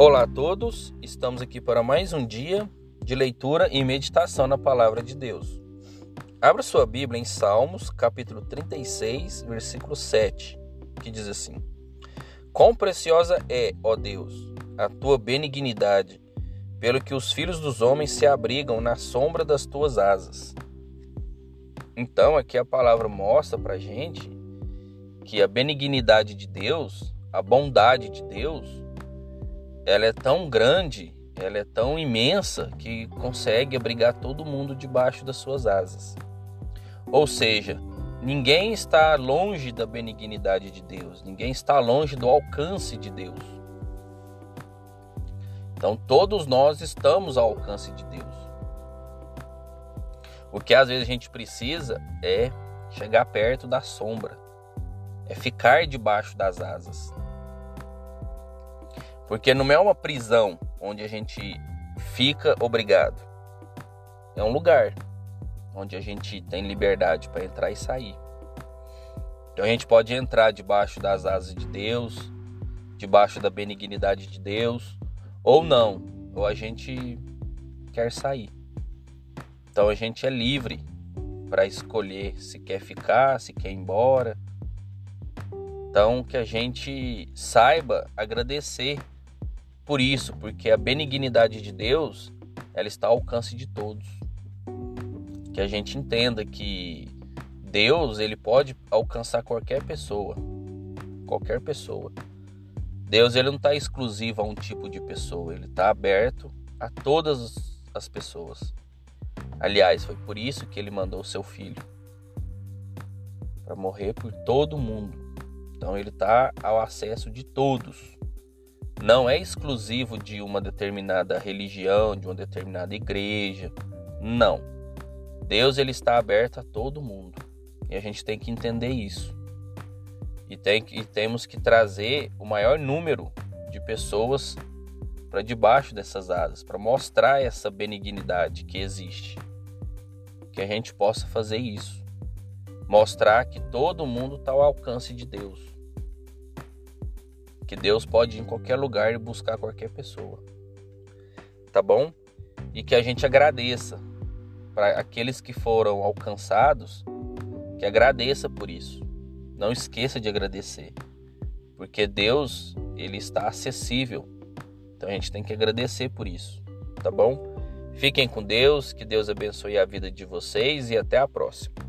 Olá a todos, estamos aqui para mais um dia de leitura e meditação na palavra de Deus. Abra sua Bíblia em Salmos, capítulo 36, versículo 7, que diz assim: Quão preciosa é, ó Deus, a tua benignidade, pelo que os filhos dos homens se abrigam na sombra das tuas asas. Então, aqui a palavra mostra para gente que a benignidade de Deus, a bondade de Deus, ela é tão grande, ela é tão imensa que consegue abrigar todo mundo debaixo das suas asas. Ou seja, ninguém está longe da benignidade de Deus, ninguém está longe do alcance de Deus. Então todos nós estamos ao alcance de Deus. O que às vezes a gente precisa é chegar perto da sombra, é ficar debaixo das asas. Porque não é uma prisão onde a gente fica obrigado. É um lugar onde a gente tem liberdade para entrar e sair. Então a gente pode entrar debaixo das asas de Deus, debaixo da benignidade de Deus, ou não, ou a gente quer sair. Então a gente é livre para escolher se quer ficar, se quer ir embora. Então que a gente saiba agradecer por isso, porque a benignidade de Deus, ela está ao alcance de todos. Que a gente entenda que Deus, ele pode alcançar qualquer pessoa, qualquer pessoa. Deus ele não está exclusivo a um tipo de pessoa, ele está aberto a todas as pessoas. Aliás, foi por isso que ele mandou o seu filho para morrer por todo mundo. Então ele está ao acesso de todos não é exclusivo de uma determinada religião, de uma determinada igreja. Não. Deus ele está aberto a todo mundo. E a gente tem que entender isso. E, tem, e temos que trazer o maior número de pessoas para debaixo dessas asas, para mostrar essa benignidade que existe. Que a gente possa fazer isso. Mostrar que todo mundo está ao alcance de Deus que Deus pode ir em qualquer lugar e buscar qualquer pessoa. Tá bom? E que a gente agradeça para aqueles que foram alcançados, que agradeça por isso. Não esqueça de agradecer. Porque Deus, ele está acessível. Então a gente tem que agradecer por isso, tá bom? Fiquem com Deus, que Deus abençoe a vida de vocês e até a próxima.